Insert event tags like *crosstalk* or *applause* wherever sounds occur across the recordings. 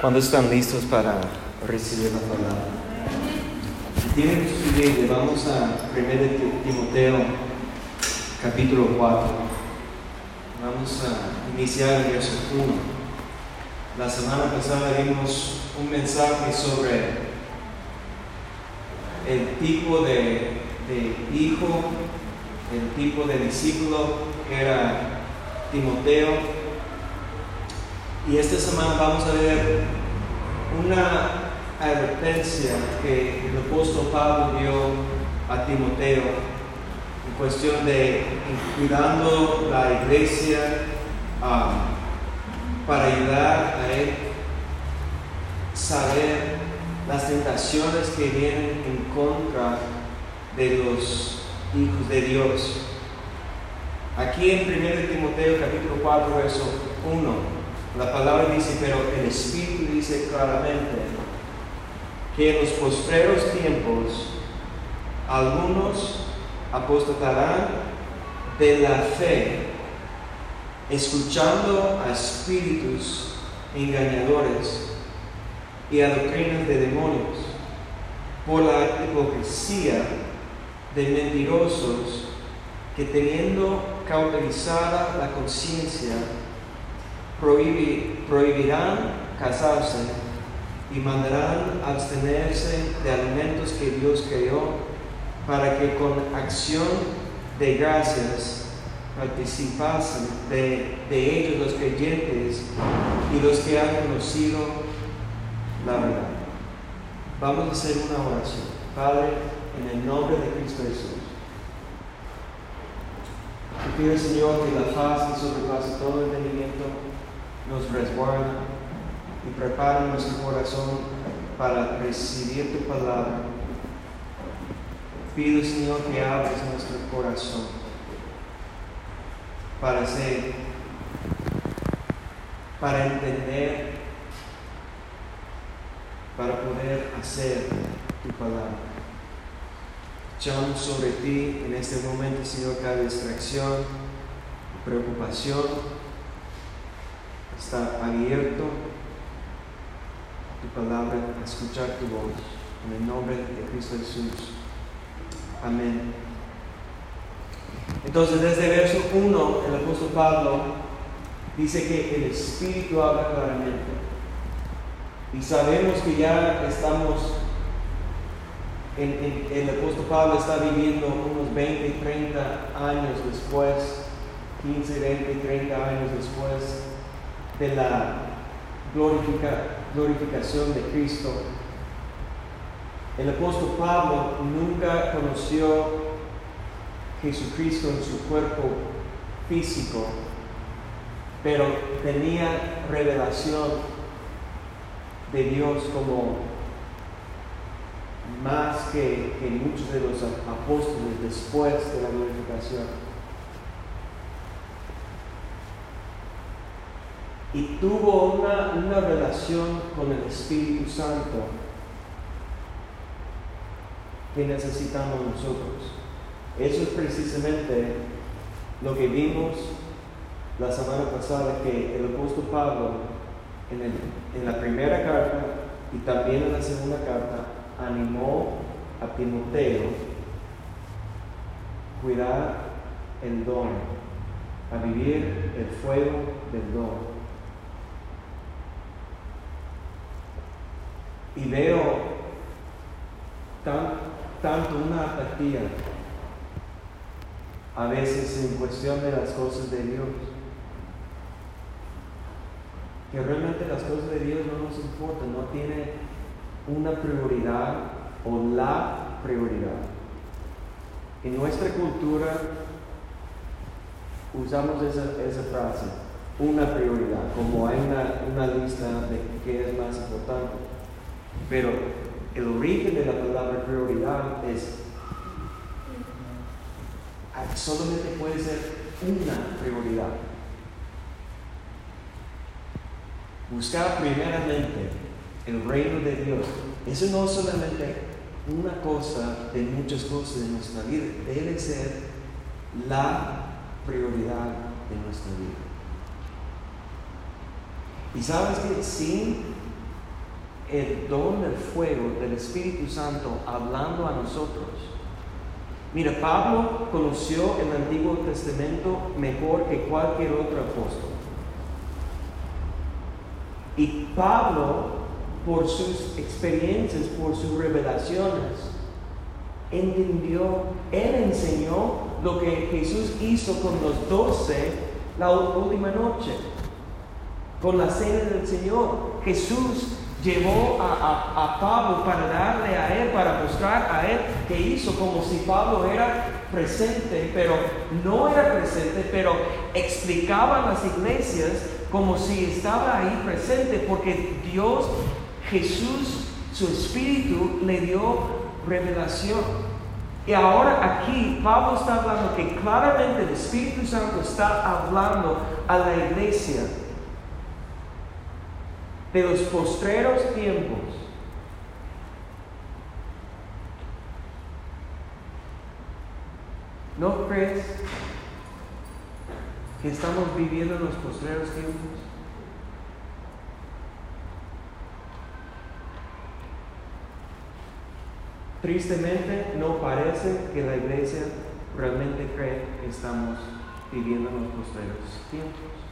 ¿Cuándo están listos para recibir la palabra? Tienen su Biblia, vamos a 1 Timoteo capítulo 4. Vamos a iniciar el verso 1. La semana pasada vimos un mensaje sobre el tipo de, de hijo, el tipo de discípulo que era Timoteo y esta semana vamos a ver una advertencia que el apóstol Pablo dio a Timoteo en cuestión de cuidando la iglesia um, para ayudar a él saber las tentaciones que vienen en contra de los hijos de Dios. Aquí en 1 Timoteo capítulo 4 verso 1 la palabra dice, pero el Espíritu dice claramente que en los postreros tiempos algunos apostatarán de la fe, escuchando a espíritus engañadores y a doctrinas de demonios, por la hipocresía de mentirosos que teniendo cauterizada la conciencia, prohibirán casarse y mandarán abstenerse de alimentos que Dios creó para que con acción de gracias participasen de, ellos los creyentes y los que han conocido la verdad. Vamos a hacer una oración. Padre, en el nombre de Cristo Jesús. Te pido, Señor, que la paz que sobrepasa todo entendimiento nos resguarda y prepara nuestro corazón para recibir tu palabra. Pido, Señor, que abres nuestro corazón para ser, para entender, para poder hacer tu palabra. Echamos sobre ti en este momento, Señor, cada distracción, preocupación está abierto tu palabra, a escuchar tu voz. En el nombre de Cristo Jesús. Amén. Entonces, desde verso 1, el apóstol Pablo dice que el Espíritu habla claramente. Y sabemos que ya estamos, en, el apóstol Pablo está viviendo unos 20, 30 años después, 15, 20, 30 años después de la glorificación de Cristo. El apóstol Pablo nunca conoció Jesucristo en su cuerpo físico, pero tenía revelación de Dios como más que, que muchos de los apóstoles después de la glorificación. Y tuvo una, una relación con el Espíritu Santo que necesitamos nosotros. Eso es precisamente lo que vimos la semana pasada, que el apóstol Pablo en, el, en la primera carta y también en la segunda carta animó a Timoteo cuidar el don, a vivir el fuego del don. Y veo tanto una apatía a veces en cuestión de las cosas de Dios, que realmente las cosas de Dios no nos importan, no tiene una prioridad o la prioridad. En nuestra cultura usamos esa, esa frase, una prioridad, como hay una, una lista de qué es más importante. Pero el origen de la palabra prioridad es, solamente puede ser una prioridad. Buscar primeramente el reino de Dios. Eso no es solamente una cosa de muchas cosas de nuestra vida, debe ser la prioridad de nuestra vida. Y sabes que sin el don del fuego del Espíritu Santo hablando a nosotros. Mira, Pablo conoció el Antiguo Testamento mejor que cualquier otro apóstol. Y Pablo, por sus experiencias, por sus revelaciones, entendió, él enseñó lo que Jesús hizo con los doce la última noche, con la cena del Señor. Jesús llevó a, Pablo para darle a él, para mostrar a él que hizo como si Pablo era presente, pero no era presente, pero explicaba a las iglesias como si estaba ahí presente, porque Dios, Jesús, su espíritu le dio revelación. Y ahora aquí Pablo está hablando que claramente el Espíritu Santo está hablando a la iglesia de los postreros tiempos. ¿No crees que estamos viviendo en los postreros tiempos? Tristemente no parece que la iglesia realmente cree que estamos viviendo en los postreros tiempos.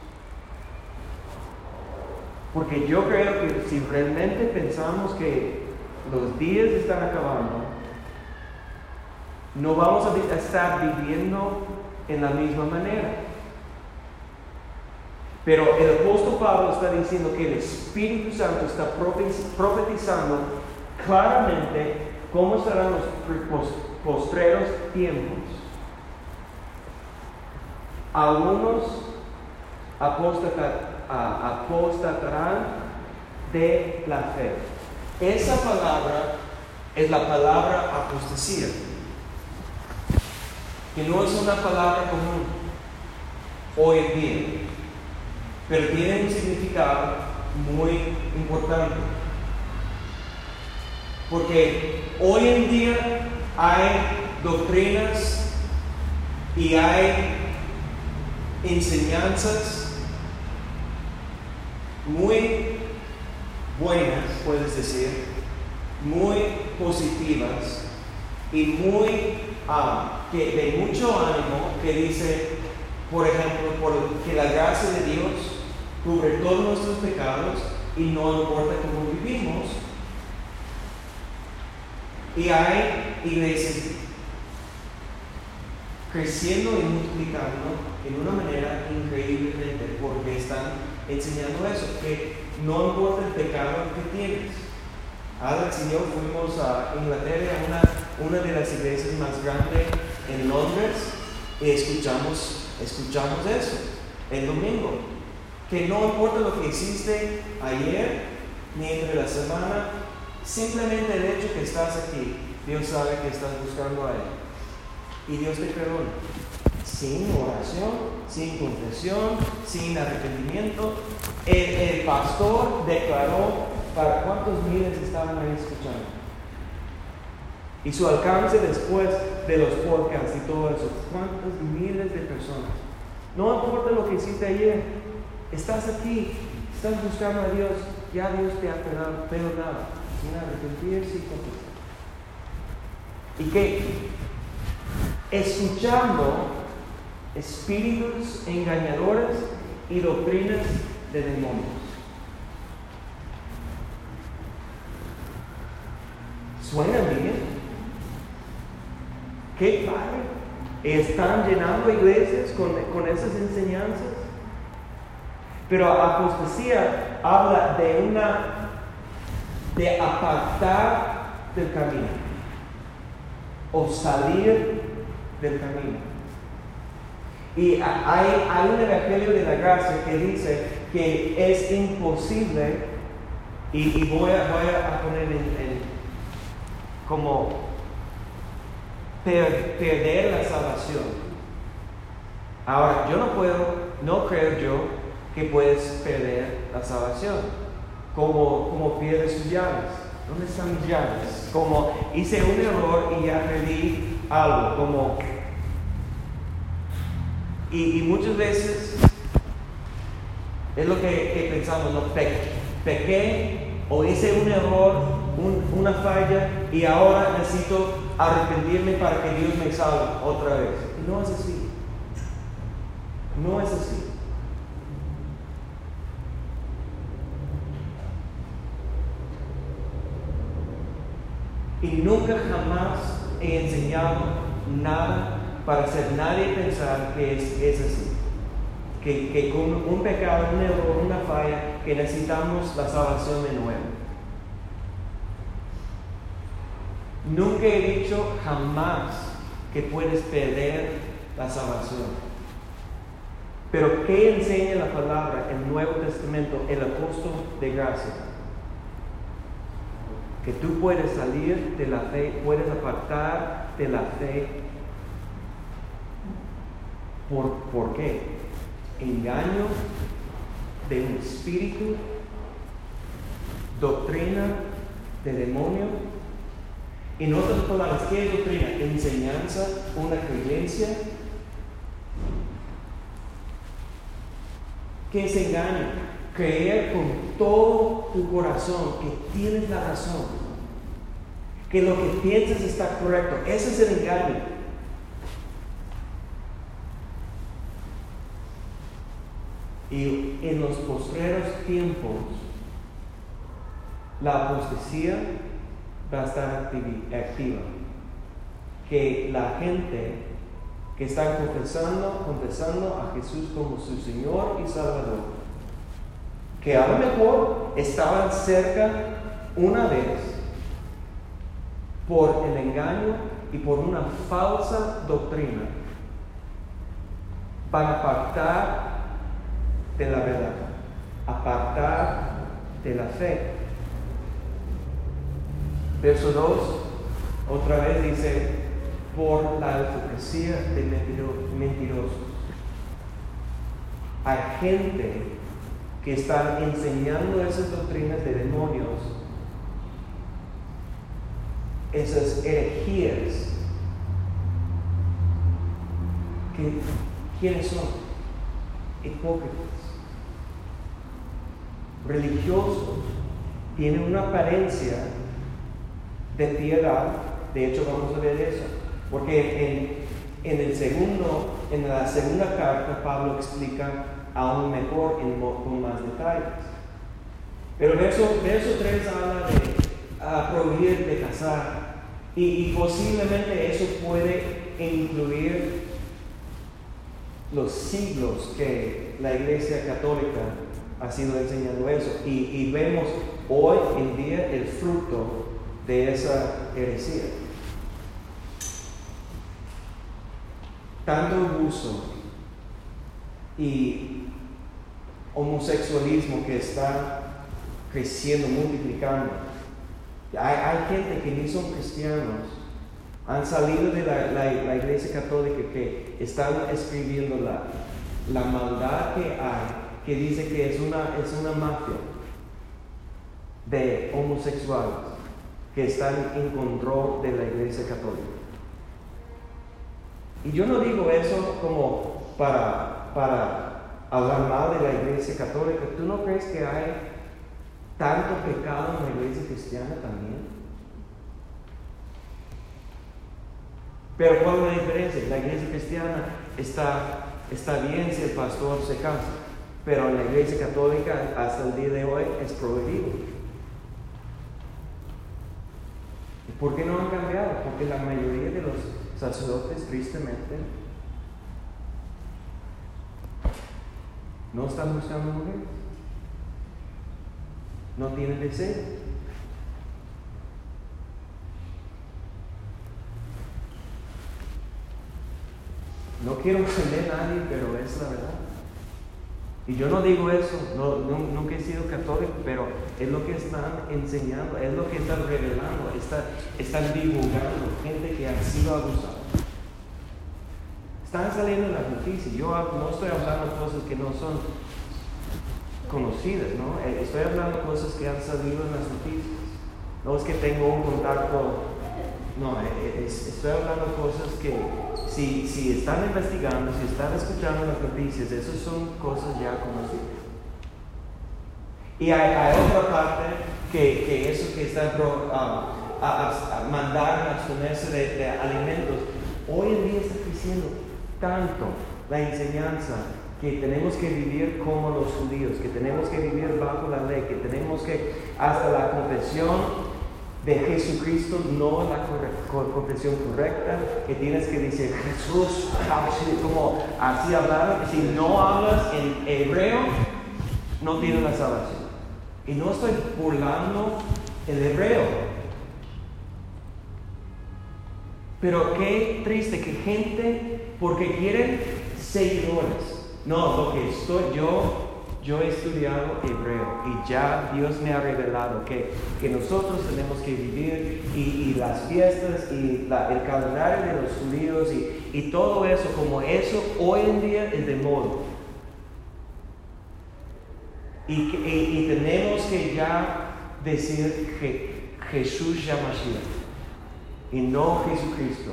Porque yo creo que si realmente pensamos que los días están acabando, no vamos a estar viviendo en la misma manera. Pero el apóstol Pablo está diciendo que el Espíritu Santo está profetizando claramente cómo serán los postreros tiempos. Algunos apóstatas apostatarán de la fe. Esa palabra es la palabra apostasía, que no es una palabra común hoy en día, pero tiene un significado muy importante. Porque hoy en día hay doctrinas y hay enseñanzas muy buenas, puedes decir, muy positivas y muy ah, que de mucho ánimo que dice, por ejemplo, que la gracia de Dios cubre todos nuestros pecados y no importa cómo vivimos. Y hay iglesias creciendo y multiplicando en una manera increíblemente porque están enseñando eso, que no importa el pecado que tienes. Alex y yo fuimos a Inglaterra, una, una de las iglesias más grandes en Londres, y escuchamos, escuchamos eso el domingo. Que no importa lo que hiciste ayer ni entre la semana, simplemente el hecho que estás aquí, Dios sabe que estás buscando a Él. Y Dios te perdona sin oración, sin confesión, sin arrepentimiento. El, pastor declaró para cuántos miles estaban ahí escuchando. Y su alcance después de los podcasts y todo eso, cuántos miles de personas. No importa lo que hiciste ayer, estás aquí, estás buscando a Dios, ya Dios te ha perdonado, sin arrepentirse y confesar. Y que escuchando espíritus engañadores y doctrinas de demonios. ¿Suena bien? ¿Qué padre? ¿Están llenando iglesias con, con esas enseñanzas? Pero apostasía habla de una, de apartar del camino o salir del camino. Y hay, hay un evangelio de la gracia que dice que es imposible, y, voy, a, voy, a, poner en, como perder la salvación. Ahora, yo no puedo, no creo yo que puedes perder la salvación, como, como pierdes sus llaves. ¿Dónde están mis llaves? Como hice un error y ya perdí algo, como y, muchas veces es lo que, pensamos, ¿no? pequé o hice un error, una falla y ahora necesito arrepentirme para que Dios me salve otra vez. no es así. No es así. Y nunca jamás he enseñado nada para hacer nadie pensar que es, es así. Que, con un pecado, un error, una falla, que necesitamos la salvación de nuevo. Nunca he dicho jamás que puedes perder la salvación. Pero ¿qué enseña la palabra, el Nuevo Testamento, el apóstol de gracia? Que tú puedes salir de la fe, puedes apartar de la fe. ¿Por, ¿por qué? Engaño de un espíritu, doctrina de demonio. En otras palabras, ¿qué es doctrina? Enseñanza, una creencia que es engaño. Creer con todo tu corazón que tienes la razón, que lo que piensas está correcto. Ese es el engaño. Y en los postreros tiempos, la apostasía va a estar activa. Que la gente que están confesando, confesando a Jesús como su Señor y Salvador, que a lo mejor estaban cerca una vez por el engaño y por una falsa doctrina, para apartar de la verdad, apartar de la fe. Verso 2, otra vez dice, por la hipocresía de mentirosos. Hay gente que está enseñando esas doctrinas de demonios, esas herejías. Que, ¿Quiénes son? Hipócritas. Religiosos. Tienen una apariencia de piedad. De hecho, vamos a ver eso porque en, el segundo, en la segunda carta Pablo explica aún mejor en, con más detalles. Pero verso, verso 3 habla de prohibir de casar y, posiblemente eso puede incluir los siglos que la Iglesia Católica ha sido enseñando eso. Y, y, vemos hoy en día el fruto de esa heresía. tanto abuso y homosexualismo que está creciendo, multiplicando. Hay, gente que ni son cristianos, han salido de la, iglesia católica que están escribiendo la, la, maldad que hay, que dice que es una, es una mafia de homosexuales que están en control de la iglesia católica. Y yo no digo eso como para, para hablar mal de la iglesia católica. ¿Tú no crees que hay tanto pecado en la iglesia cristiana también? Pero ¿cuál es la diferencia? La iglesia cristiana está, está bien si el pastor se casa, pero en la iglesia católica hasta el día de hoy es prohibido. ¿Y por qué no han cambiado? Porque la mayoría de los sacerdotes tristemente no están buscando mujeres. No tienen deseo. No quiero ofender a nadie, pero es la verdad. Y yo no digo eso, no, nunca he sido católico, pero es lo que están enseñando, es lo que están revelando, están divulgando gente que ha sido abusada. Están saliendo en las noticias. Yo no estoy hablando cosas que no son conocidas, ¿no? Eh, estoy hablando cosas que han salido en las noticias. No es que tengo un contacto, no, eh, eh, estoy hablando cosas que si, si están investigando, si están escuchando las noticias, esas son cosas ya conocidas. Y hay, otra parte que, eso que está ah, a, a, mandar a abstenerse de, de alimentos, hoy en día está creciendo tanto la enseñanza que tenemos que vivir como los judíos, que tenemos que vivir bajo la ley, que tenemos que hasta la confesión de Jesucristo no la confesión correcta, que tienes que decir Jesús, como así hablar, si no hablas en hebreo, no tienes la salvación. Y no estoy burlando el hebreo. Pero qué triste que gente, porque quieren seguidores. No, lo que estoy yo yo he estudiado hebreo y ya Dios me ha revelado que, que nosotros tenemos que vivir y, las fiestas y el calendario de los judíos y, y, todo eso, como eso hoy en día es de modo. Y, y, tenemos que ya decir que Jesús llama y no Jesucristo.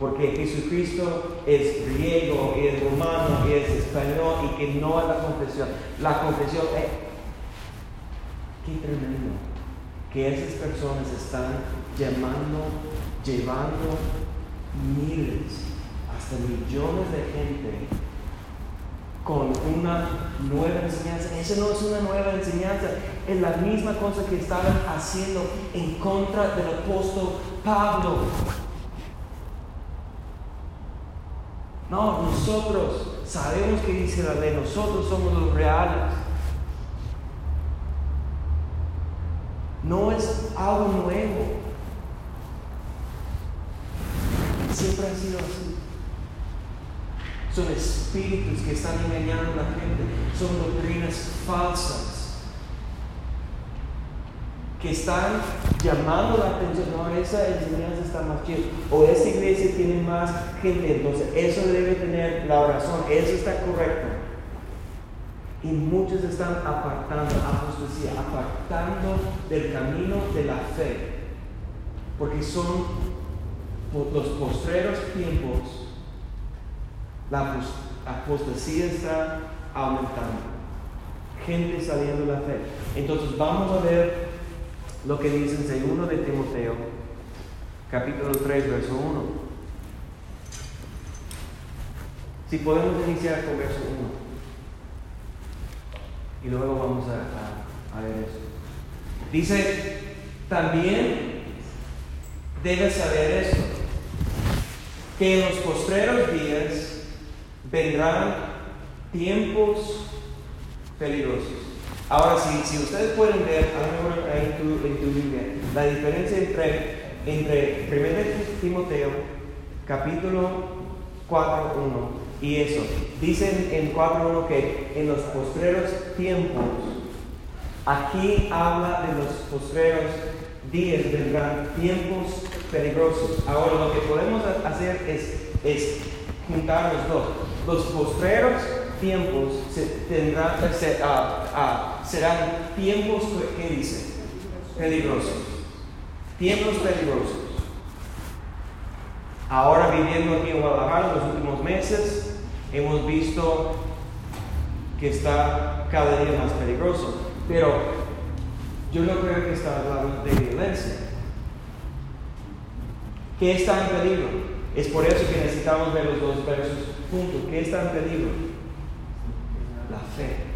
Porque Jesucristo es griego es romano es español y que no es la confesión. La confesión es... Qué tremendo que esas personas están llamando, llevando miles, hasta millones de gente con una nueva enseñanza. Eso no es una nueva enseñanza, es la misma cosa que estaban haciendo en contra del apóstol Pablo. No, nosotros sabemos que dice la ley, nosotros somos los reales. No es algo nuevo. Siempre ha sido así. Son espíritus que están engañando a la gente. Son doctrinas falsas que están llamando la atención, no, esa enseñanza está más chida, o esa iglesia tiene más gente, entonces eso debe tener la razón, eso está correcto. Y muchos están apartando, apostasía, apartando del camino de la fe, porque son los postreros tiempos, la apostasía está aumentando, gente saliendo de la fe. Entonces vamos a ver lo que dice en de Timoteo, capítulo 3, verso 1. Si podemos iniciar con verso 1. Y luego vamos a, a ver eso. Dice, también debes saber esto, que en los postreros días vendrán tiempos peligrosos. Ahora, si, si ustedes pueden ver, ahí en tu, en tu Biblia, la diferencia entre, entre 1 Timoteo, capítulo 4, 1 y eso. Dicen en 4.1 que en los postreros tiempos, aquí habla de los postreros días, vendrán tiempos peligrosos. Ahora, lo que podemos hacer es, es juntar los dos. Los postreros tiempos se tendrán, ah, ah, serán tiempos, ¿qué dice? Peligrosos. Tiempos peligrosos. Ahora viviendo aquí en Guadalajara, los últimos meses, hemos visto que está cada día más peligroso. Pero yo no creo que está hablando de violencia. ¿Qué está en peligro? Es por eso que necesitamos ver los dos versos juntos. ¿Qué está en peligro? la fe.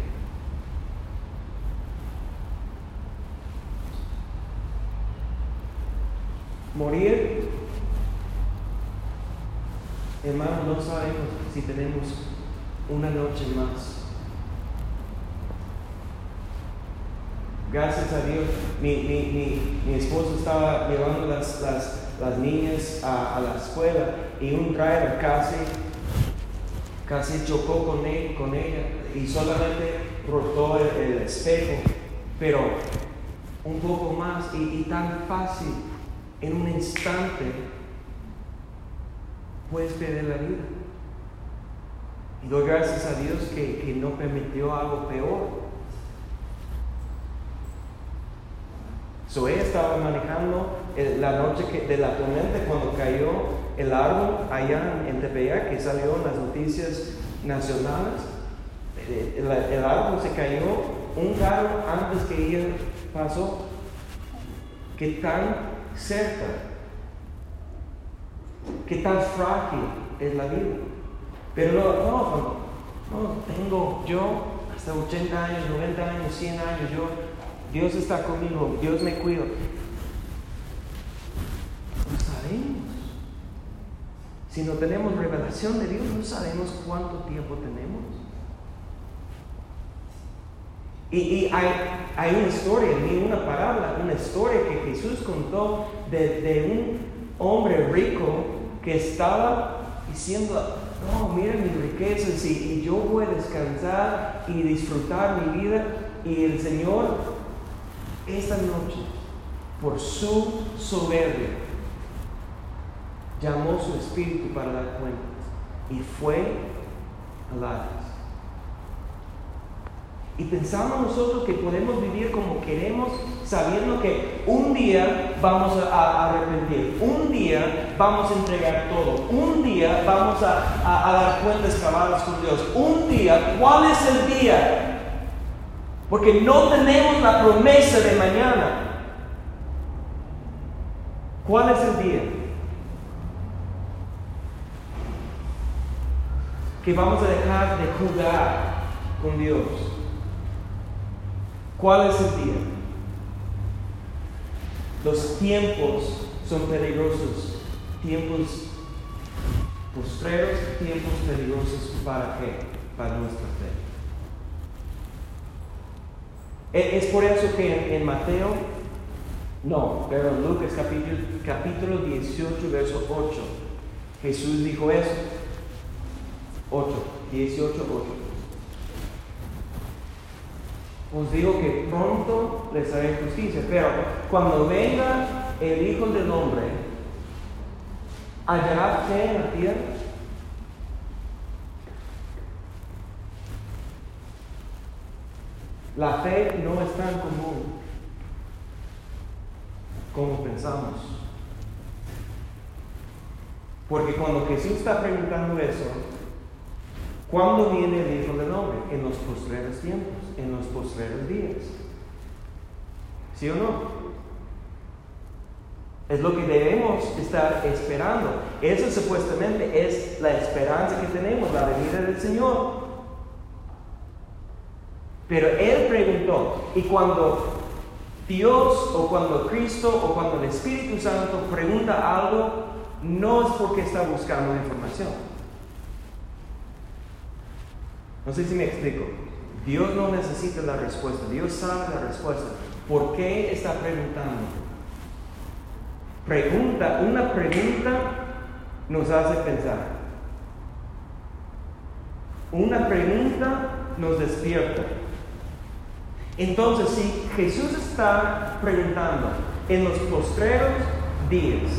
Morir, hermano, no sabemos si tenemos una noche más. Gracias a Dios, mi, mi, mi, esposo estaba llevando las, las, las niñas a, a, la escuela y un driver casi, casi chocó con, él, con ella y solamente rotó el, espejo, pero un poco más y, tan fácil, en un instante, puedes perder la vida. Y doy gracias a Dios que, que no permitió algo peor. So, ella estaba manejando la noche de la tormenta cuando cayó el árbol allá en Tepeyac, que salió en las noticias nacionales. El, el árbol se cayó, un carro antes que ella pasó. ¿Qué tan cerca? ¿Qué tan frágil es la vida? Pero no, no, tengo yo hasta 80 años, 90 años, 100 años, yo, Dios está conmigo, Dios me cuida. No sabemos. Si no tenemos revelación de Dios, no sabemos cuánto tiempo tenemos. Y, hay, hay, una historia, ni una palabra, una historia que Jesús contó de, un hombre rico que estaba diciendo, no, mira mis riquezas y, yo voy a descansar y disfrutar mi vida. Y el Señor, esta noche, por su soberbia, llamó su espíritu para dar cuenta y fue a la y pensamos nosotros que podemos vivir como queremos, sabiendo que un día vamos a, arrepentir, un día vamos a entregar todo, un día vamos a, a dar cuentas cabadas con Dios, un día, ¿cuál es el día? Porque no tenemos la promesa de mañana. ¿Cuál es el día? Que vamos a dejar de jugar con Dios ¿Cuál es el día? Los tiempos son peligrosos. Tiempos postreros, tiempos peligrosos. ¿Para qué? Para nuestra fe. Es por eso que en, Mateo, no, pero en Lucas capítulo, capítulo 18, verso 8, Jesús dijo eso. 8, 18, 8 os digo que pronto les haré justicia. Pero cuando venga el Hijo del Hombre, ¿hallará fe en la tierra? La fe no es tan común como pensamos. Porque cuando Jesús está preguntando eso, ¿Cuándo viene el Hijo del Hombre? En los postreros tiempos, en los postreros días. ¿Sí o no? Es lo que debemos estar esperando. Eso supuestamente es la esperanza que tenemos, la venida del Señor. Pero Él preguntó, y cuando Dios o cuando Cristo o cuando el Espíritu Santo pregunta algo, no es porque está buscando información. No sé si me explico. Dios no necesita la respuesta, Dios sabe la respuesta. ¿Por qué está preguntando? Pregunta, una pregunta nos hace pensar. Una pregunta nos despierta. Entonces, si Jesús está preguntando en los postreros días,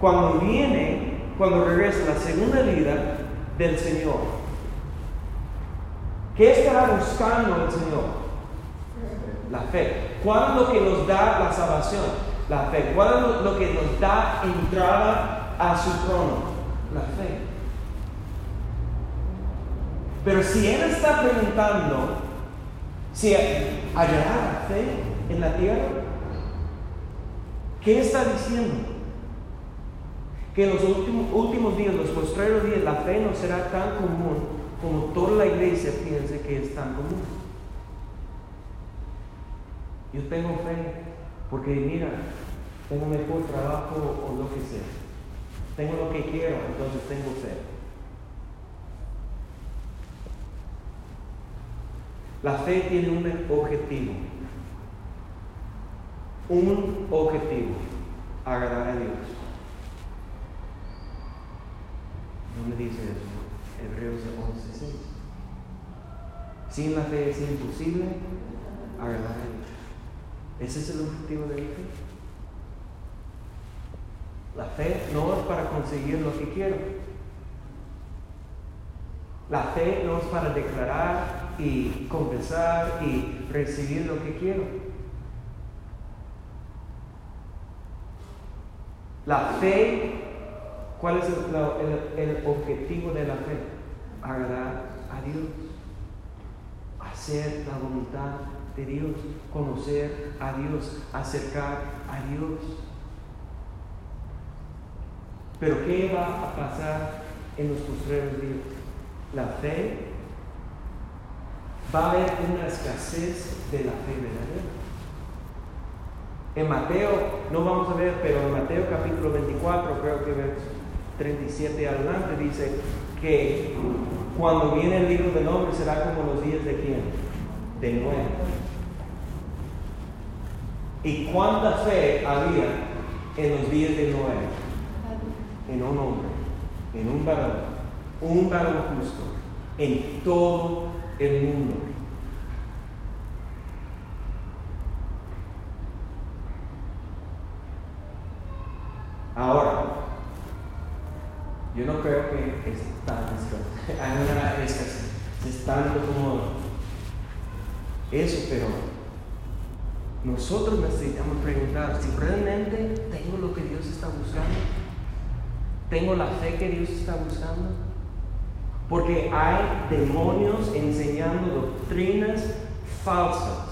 cuando viene, cuando regresa la segunda vida del Señor, ¿Qué estará buscando el Señor? La fe. ¿Cuál es lo que nos da la salvación? La fe. ¿Cuál es lo que nos da entrada a su trono? La fe. Pero si Él está preguntando si hallará la fe en la tierra, ¿qué está diciendo? Que en los últimos, últimos días, los postreros días, la fe no será tan común como toda la iglesia piense que es tan común. Yo tengo fe porque mira, tengo mejor trabajo o lo que sea. Tengo lo que quiero, entonces tengo fe. La fe tiene un objetivo. Un objetivo. Agradar a Dios. ¿Dónde dice eso? Hebreos 11:6. Sin la fe es imposible agradar a Dios. Ese es el objetivo de la fe. La fe no es para conseguir lo que quiero. La fe no es para declarar y confesar y recibir lo que quiero. La fe ¿Cuál es el, objetivo de la fe? Agradar a Dios, hacer la voluntad de Dios, conocer a Dios, acercar a Dios. Pero ¿qué va a pasar en los postreros días? La fe, va a haber una escasez de la fe verdadera. En Mateo, no vamos a ver, pero en Mateo capítulo 24, creo que verso 37 adelante, dice que cuando viene el libro del hombre será como los días de quién? De Noé. ¿Y cuánta fe había en los días de Noé? En un hombre, en un varón, un varón justo, en todo el mundo. Ahora, yo no creo que es tan *laughs* hay una escasez, es tanto como eso, pero nosotros necesitamos preguntar si realmente tengo lo que Dios está buscando, tengo la fe que Dios está buscando, porque hay demonios enseñando doctrinas falsas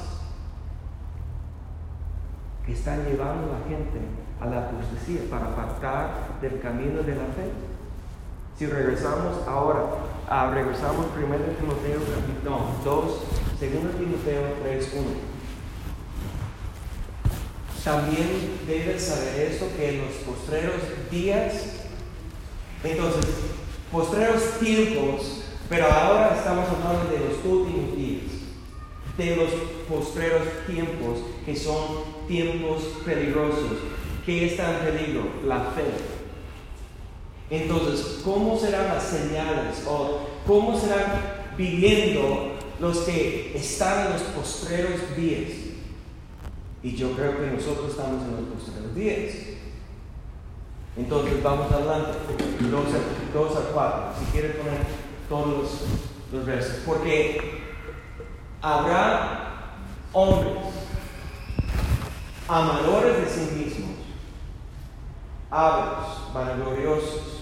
que están llevando a la gente a la apostasía para apartar del camino de la fe. Si regresamos ahora, a, regresamos primero Timoteo capítulo 2, segundo Timoteo 3, 1. También debes saber esto, que en los postreros días, entonces, postreros tiempos, pero ahora estamos hablando de los últimos días, de los postreros tiempos, que son tiempos peligrosos, ¿Qué está en peligro? La fe. Entonces, ¿cómo serán las señales o cómo serán viviendo los que están en los postreros días? Y yo creo que nosotros estamos en los postreros días. Entonces, vamos adelante, 2 a, 4, si quieren poner todos los, los versos. Porque habrá hombres amadores de sí mismos ávaros, vanagloriosos,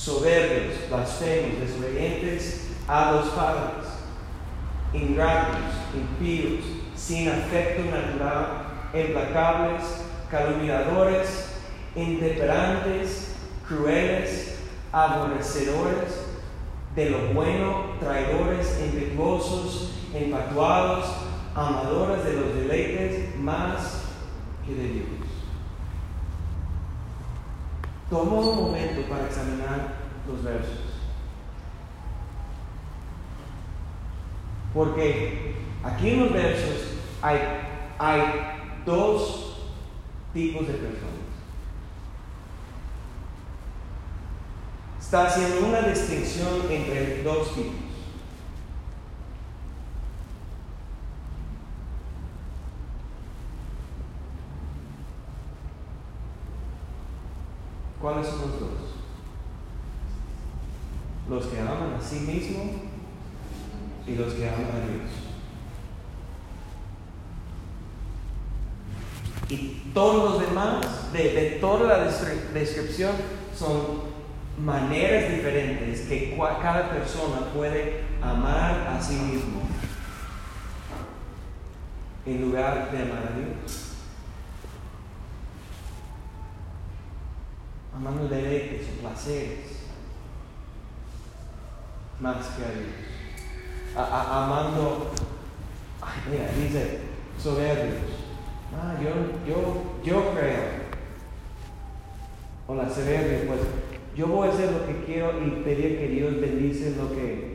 soberbios, blasfemos, desobedientes a los padres, ingratos, impíos, sin afecto natural, implacables, calumniadores, intemperantes, crueles, aborrecedores de lo bueno, traidores, impetuosos, empatuados, amadores de los deleites más que de Dios. Toma un momento para examinar los versos. Porque aquí en los versos hay, hay dos tipos de personas. Está haciendo una distinción entre dos tipos. ¿Cuáles son los dos? Los que aman a sí mismos y los que aman a Dios. Y todos los demás, de, toda la descripción, son maneras diferentes que cada persona puede amar a sí mismo en lugar de amar a Dios. Amando deleites o placeres más que a Dios. amando, mira, dice soberbios. Ah, yo, yo, yo creo. O la soberbia, pues yo voy a hacer lo que quiero y pedir que Dios bendice lo que.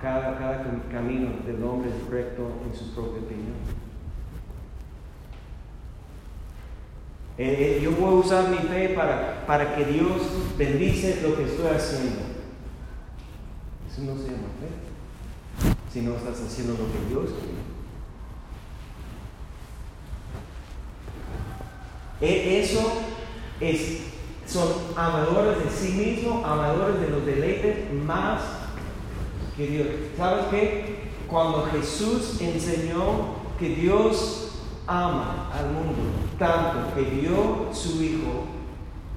cada, cada camino del hombre recto en su propia opinión. Eh, eh, yo a usar mi fe para, para que Dios bendice lo que estoy haciendo. Eso no se llama fe. Si no estás haciendo lo que Dios quiere. E, eso es, son amadores de sí mismos, amadores de los deleites más que Dios. ¿Sabes qué? Cuando Jesús enseñó que Dios ama al mundo tanto que dio su Hijo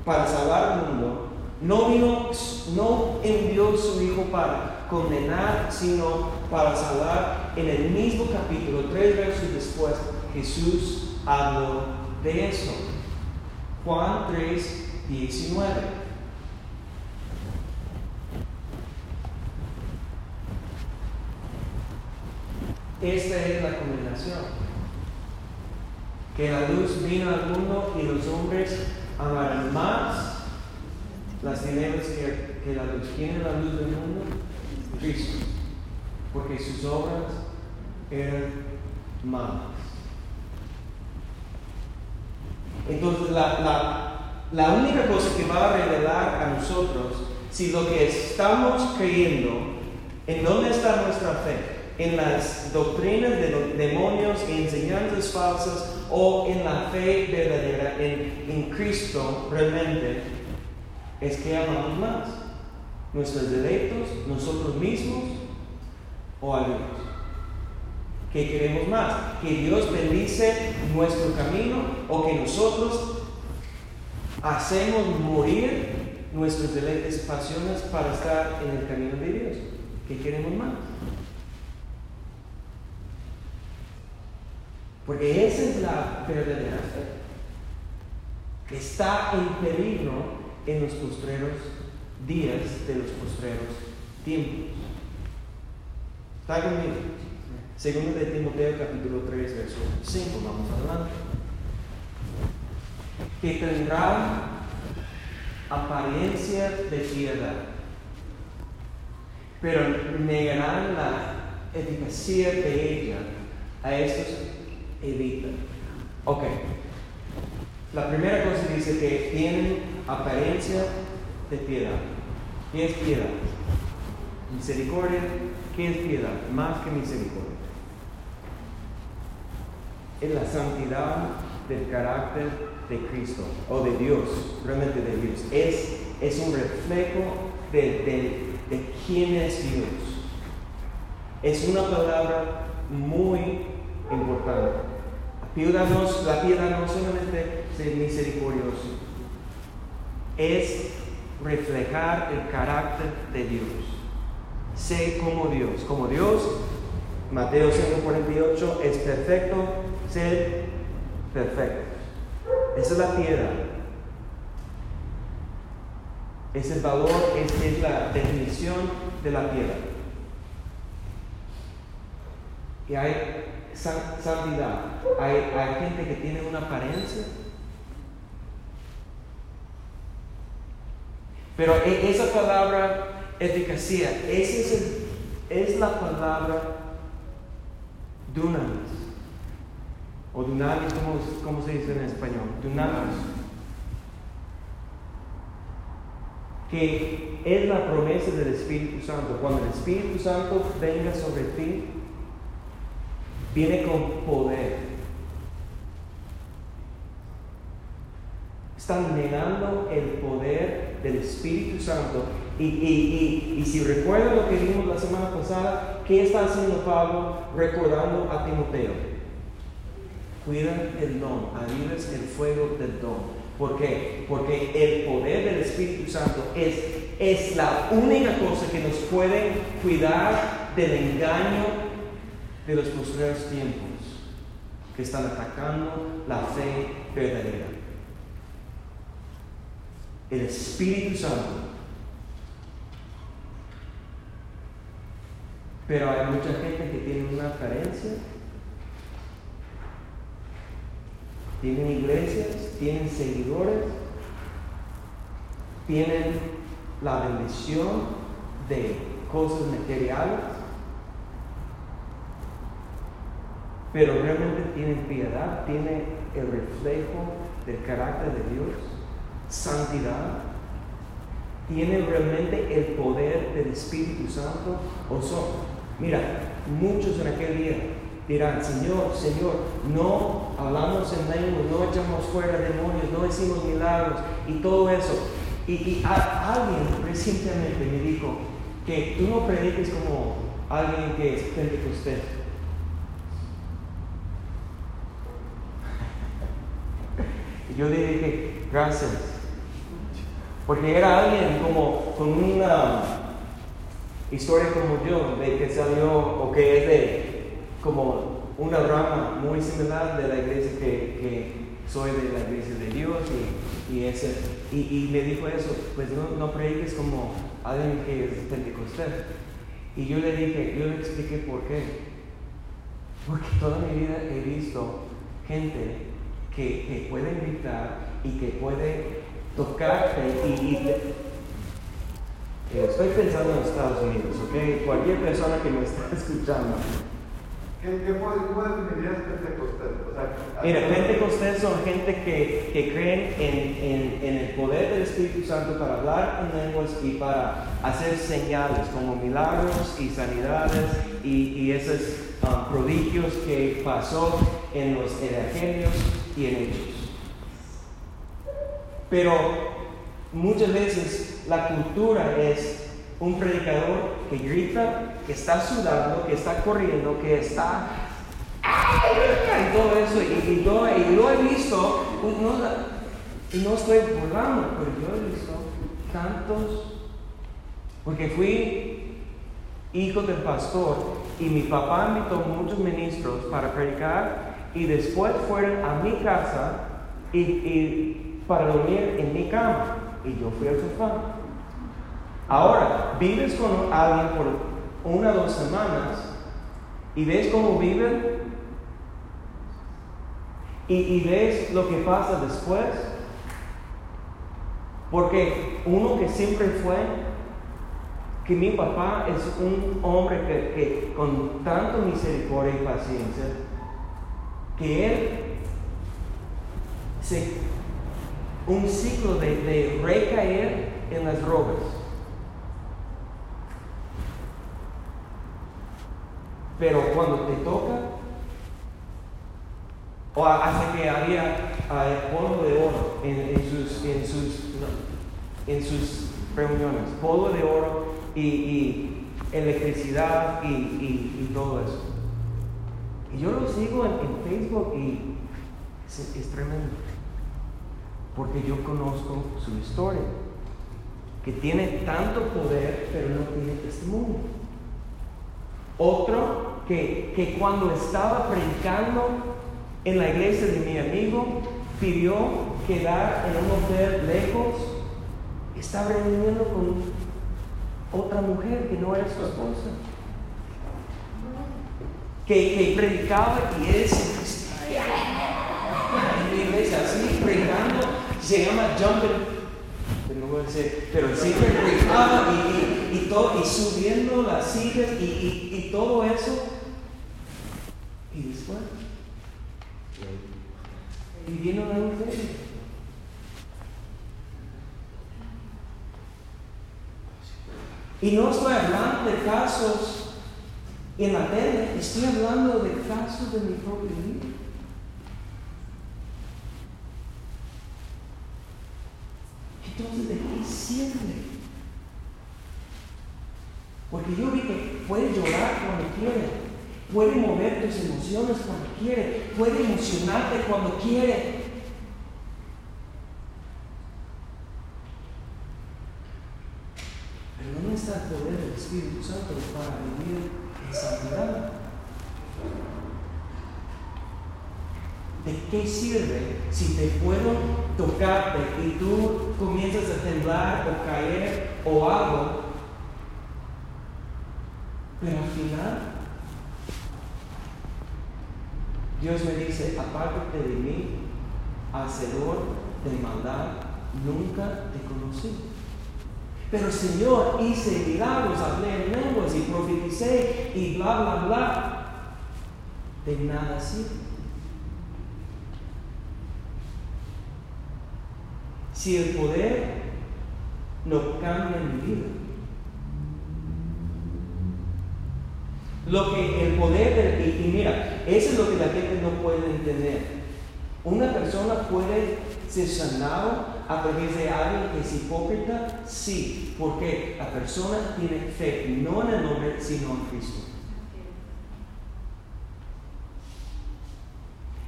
para salvar al mundo, No envió su Hijo para condenar, sino para salvar. En el mismo capítulo, tres versos después, Jesús habló de eso. Juan 3, 19. Esta es la condenación. Que la luz vino al mundo y los hombres amarán más las tinieblas que, que la luz. ¿Quién es la luz del mundo? Cristo. Porque sus obras eran malas. Entonces, la, la, única cosa que va a revelar a nosotros si lo que estamos creyendo, en dónde está nuestra fe, en las doctrinas de demonios y enseñanzas falsas o en la fe verdadera en, Cristo realmente, es que amamos más nuestros derechos, nosotros mismos o a Dios. ¿Qué queremos más? ¿Que Dios bendice nuestro camino o que nosotros hacemos morir nuestros deleites y pasiones para estar en el camino de Dios? ¿Qué queremos más? Porque esa es la verdadera fe. Está en peligro en los postreros días de los postreros tiempos. ¿Está conmigo? Segundo de Timoteo capítulo 3, verso 5, vamos adelante. Que tendrá apariencia de piedad, pero negarán la eficacia de ella. A estos evita. Ok. La primera cosa dice que tienen apariencia de piedad. ¿Qué es piedad? Misericordia. ¿Qué es piedad? Más que misericordia. Es la santidad del carácter de Cristo o de Dios, realmente de Dios. Es, es un reflejo de, de quién es Dios. Es una palabra muy importante. La piedad no solamente es misericordioso, es reflejar el carácter de Dios. Sé como Dios, como Dios, Mateo 5:48, es perfecto, ser perfecto. Esa es la piedad. Es el valor, es, es la definición de la piedad. Y hay santidad. Hay, hay gente que tiene una apariencia. Pero e, esa palabra eficacia, esa es, es la palabra dunamis. O dunamis, ¿cómo, ¿cómo, se dice en español? Dunamis. Que es la promesa del Espíritu Santo. Cuando el Espíritu Santo venga sobre ti, viene con poder. Están negando el poder del Espíritu Santo. Y, y, y, si recuerdan lo que vimos la semana pasada, ¿qué está haciendo Pablo recordando a Timoteo? Cuida el don, avives el fuego del don. ¿Por qué? Porque el poder del Espíritu Santo es, es la única cosa que nos puede cuidar del engaño de los postreros tiempos que están atacando la fe verdadera. El Espíritu Santo. Pero hay mucha gente que tiene una carencia. Tienen iglesias, tienen seguidores, tienen la bendición de cosas materiales pero realmente tienen piedad, tiene el reflejo del carácter de Dios, santidad, tienen realmente el poder del Espíritu Santo o son. Mira, muchos en aquel día dirán, Señor, Señor, no hablamos en lengua, no echamos fuera demonios, no hicimos milagros y todo eso. Y, alguien recientemente me dijo que tú no prediques como alguien que es usted. Yo dije, gracias. Porque era alguien como con una historia como yo, de que salió o que es de como una rama muy similar de la iglesia que, soy de la iglesia de Dios y, ese, y, le dijo eso, pues no, no prediques como alguien que es pentecostés. Y yo le dije, yo le expliqué por qué. Porque toda mi vida he visto gente que, que puede gritar y que puede tocarte y, estoy pensando en Estados Unidos, ¿ok? Cualquier persona que me está *laughs* escuchando. ¿Qué, qué definirías pentecostés? O sea, Mira, pentecostés son gente que, que creen en, en, el poder del Espíritu Santo para hablar en lenguas y para hacer señales como milagros y sanidades y, y esos um, prodigios que pasó en los evangelios y ellos. Pero muchas veces la cultura es un predicador que grita, que está sudando, que está corriendo, que está... Y todo eso, y, lo he visto, y no estoy burlando, pero yo he visto tantos, porque fui hijo del pastor y mi papá invitó muchos ministros para predicar y después fueron a mi casa y para dormir en mi cama. Y yo fui al sofá. Ahora, vives con alguien por una o dos semanas y ves cómo viven y, y ves lo que pasa después. Porque uno que siempre fue, que mi papá es un hombre que, que con tanto misericordia y paciencia, que él se un ciclo de, recaer en las drogas. Pero cuando te toca, o hace que había polvo de oro en, sus, en, sus, en sus reuniones, polvo de oro y, electricidad y, todo eso. Y yo lo sigo en, Facebook y es tremendo porque yo conozco su historia, que tiene tanto poder pero no tiene testimonio. Otro que, que cuando estaba predicando en la iglesia de mi amigo, pidió quedar en un hotel lejos, estaba reuniendo con otra mujer que no era su esposa. Que, predicaba y él en mi iglesia así predicando se llama jumping, pero, siempre brincaba y, y, y, todo, y subiendo las sillas y, y todo eso. Y después, y vino la mujer. Y no estoy hablando de casos en la tele, estoy hablando de casos de mi propia vida. Entonces, ¿de qué sirve? Porque yo vi que puede llorar cuando quiere, puede mover tus emociones cuando quiere, puede emocionarte cuando quiere. Pero ¿dónde está el poder del Espíritu Santo para vivir ¿De qué sirve si te puedo tocarte y tú comienzas a temblar o caer o algo? Pero al final, Dios me dice, apártate de mí, hacedor de maldad, nunca te conocí. Pero Señor, hice milagros, hablé en lenguas y profeticé y bla, bla, bla. De nada sirve. si el poder no cambia mi vida. Lo que el poder, del, y, mira, eso es lo que la gente no puede entender. Una persona puede ser sanado a través de alguien que es hipócrita, sí, porque la persona tiene fe no en el hombre, sino en Cristo.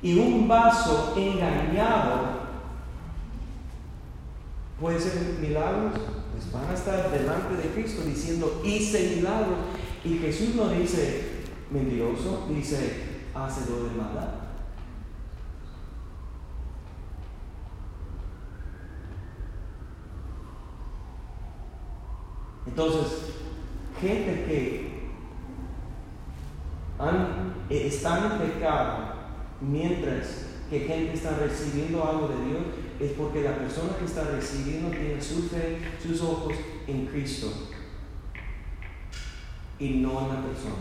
Y un vaso engañado puede ser milagros, pues van a estar delante de Cristo diciendo, hice milagros. Y Jesús no dice mentiroso, dice hacedor de maldad. Entonces, gente que han, están en pecado mientras que gente está recibiendo algo de Dios, es porque la persona que está recibiendo tiene su fe, sus ojos en Cristo y no en la persona.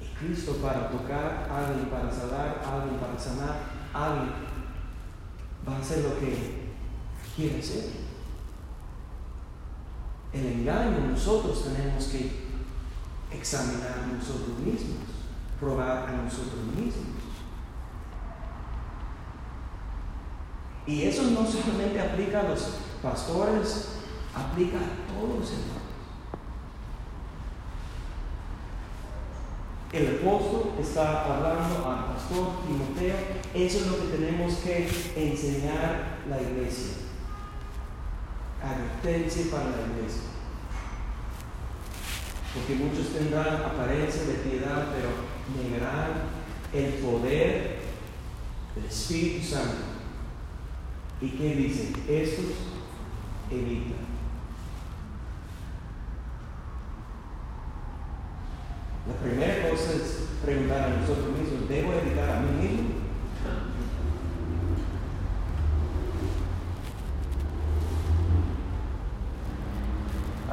Y Cristo para tocar a alguien, para salvar a alguien, para sanar a alguien, va a hacer lo que quiere ser. El engaño nosotros tenemos que examinar nosotros mismos, probar a nosotros mismos. Y eso no solamente aplica a los pastores, aplica a todos hermanos. El apóstol está hablando al pastor Timoteo, eso es lo que tenemos que enseñar la iglesia. Advertencia para la iglesia. Porque muchos tendrán apariencia de piedad, pero negarán el poder del Espíritu Santo. ¿Y qué dicen? Estos evitan. La primera cosa es preguntar a nosotros mismos, ¿debo evitar a mí mismo?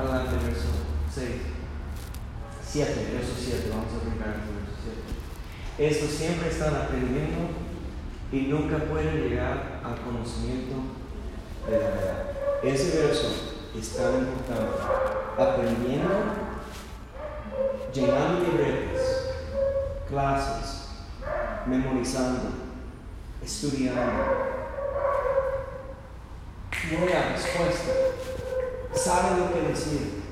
Adelante, verso 6. 7, verso 7, vamos a brincar verso 7. Estos siempre están aprendiendo y nunca pueden llegar al conocimiento de la verdad. Ese verso es tan importante. Aprendiendo, llenando libretas, clases, memorizando, estudiando. Tiene la respuesta, sabe lo que decir,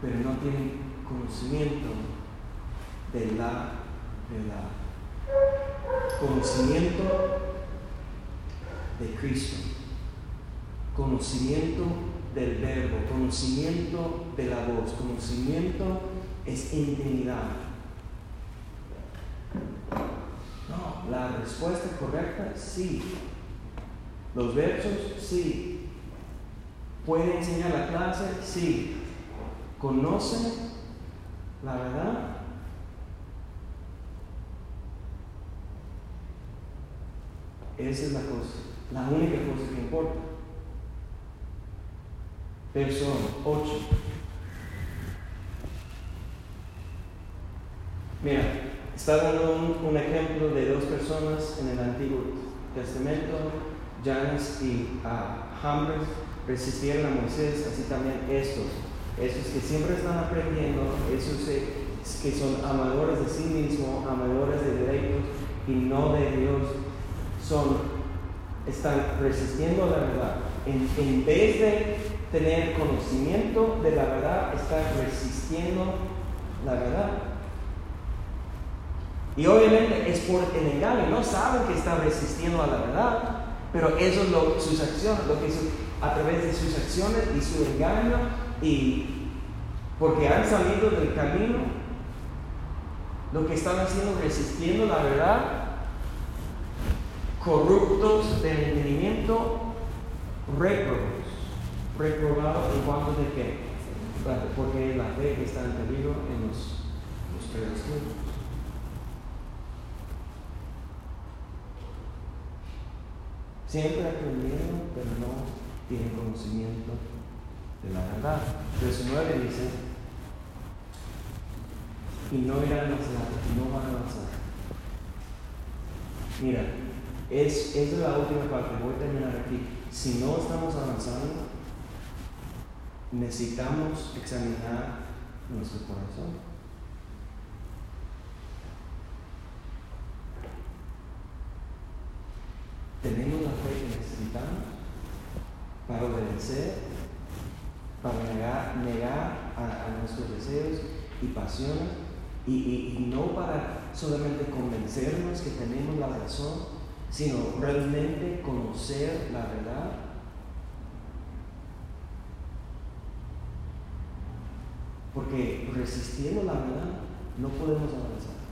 pero no tiene conocimiento de la verdad. Conocimiento de Cristo, conocimiento del verbo, conocimiento de la voz, conocimiento es intimidad. No, la respuesta correcta, sí. Los versos, sí. ¿Puede enseñar la clase? Sí. ¿Conoce la verdad? Esa es la cosa, la única cosa que importa. Verso 8. Mira, está dando un, un, ejemplo de dos personas en el Antiguo Testamento, Janes y uh, Jambres, resistieron a Moisés, así también estos, estos que siempre están aprendiendo, esos que son amadores de sí mismos, amadores de derechos y no de Dios, son, están resistiendo la verdad. En, en vez de tener conocimiento de la verdad, están resistiendo la verdad. Y obviamente es por el engaño, no saben que están resistiendo a la verdad, pero eso es lo, sus acciones, lo que su, a través de sus acciones y su engaño, y porque han salido del camino, lo que están haciendo resistiendo la verdad, corruptos del entendimiento, réprobos, reprobados en cuanto de qué, porque la fe está en peligro en los, los Siempre aprendiendo, pero no tienen conocimiento de la verdad. Verso 9 dice, y no irán a no van a avanzar. Mira, es, es la última parte, voy a terminar aquí. Si no estamos avanzando, necesitamos examinar nuestro corazón. tenemos la fe que necesitamos para negar, a, nuestros deseos y pasiones y, no para solamente convencernos que tenemos la razón, sino realmente conocer la verdad. Porque resistiendo la verdad no podemos avanzar.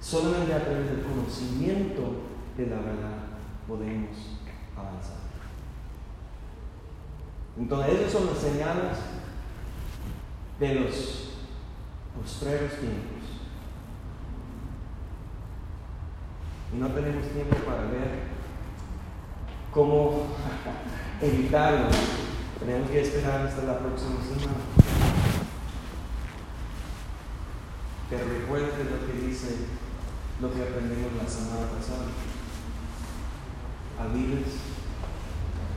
Solamente a través del conocimiento de la verdad podemos avanzar. Entonces, esas son las señales de los postreros tiempos. Y no tenemos tiempo para ver cómo *laughs* evitarlo. Tenemos que esperar hasta la próxima semana. Pero recuerde lo que dice, lo que aprendimos la semana pasada. Avives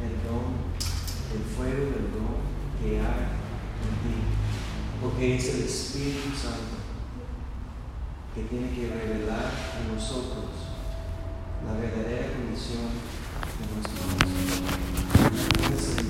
el don, el fuego del don que hay en ti, porque es el Espíritu Santo que tiene que revelar a nosotros la verdadera condición de nuestro Señor.